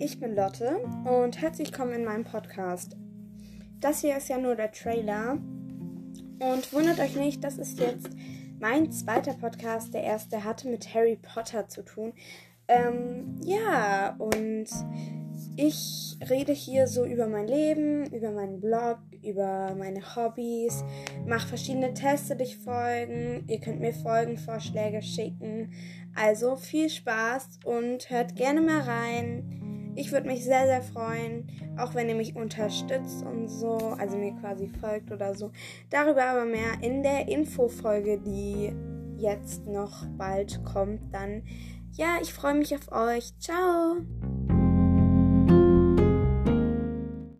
ich bin Lotte und herzlich willkommen in meinem Podcast. Das hier ist ja nur der Trailer und wundert euch nicht, das ist jetzt mein zweiter Podcast. Der erste hatte mit Harry Potter zu tun. Ähm, ja, und ich rede hier so über mein Leben, über meinen Blog, über meine Hobbys, mache verschiedene Tests, die ich folgen. Ihr könnt mir Folgenvorschläge schicken. Also viel Spaß und hört gerne mal rein. Ich würde mich sehr, sehr freuen, auch wenn ihr mich unterstützt und so, also mir quasi folgt oder so. Darüber aber mehr in der Infofolge, die jetzt noch bald kommt. Dann, ja, ich freue mich auf euch. Ciao!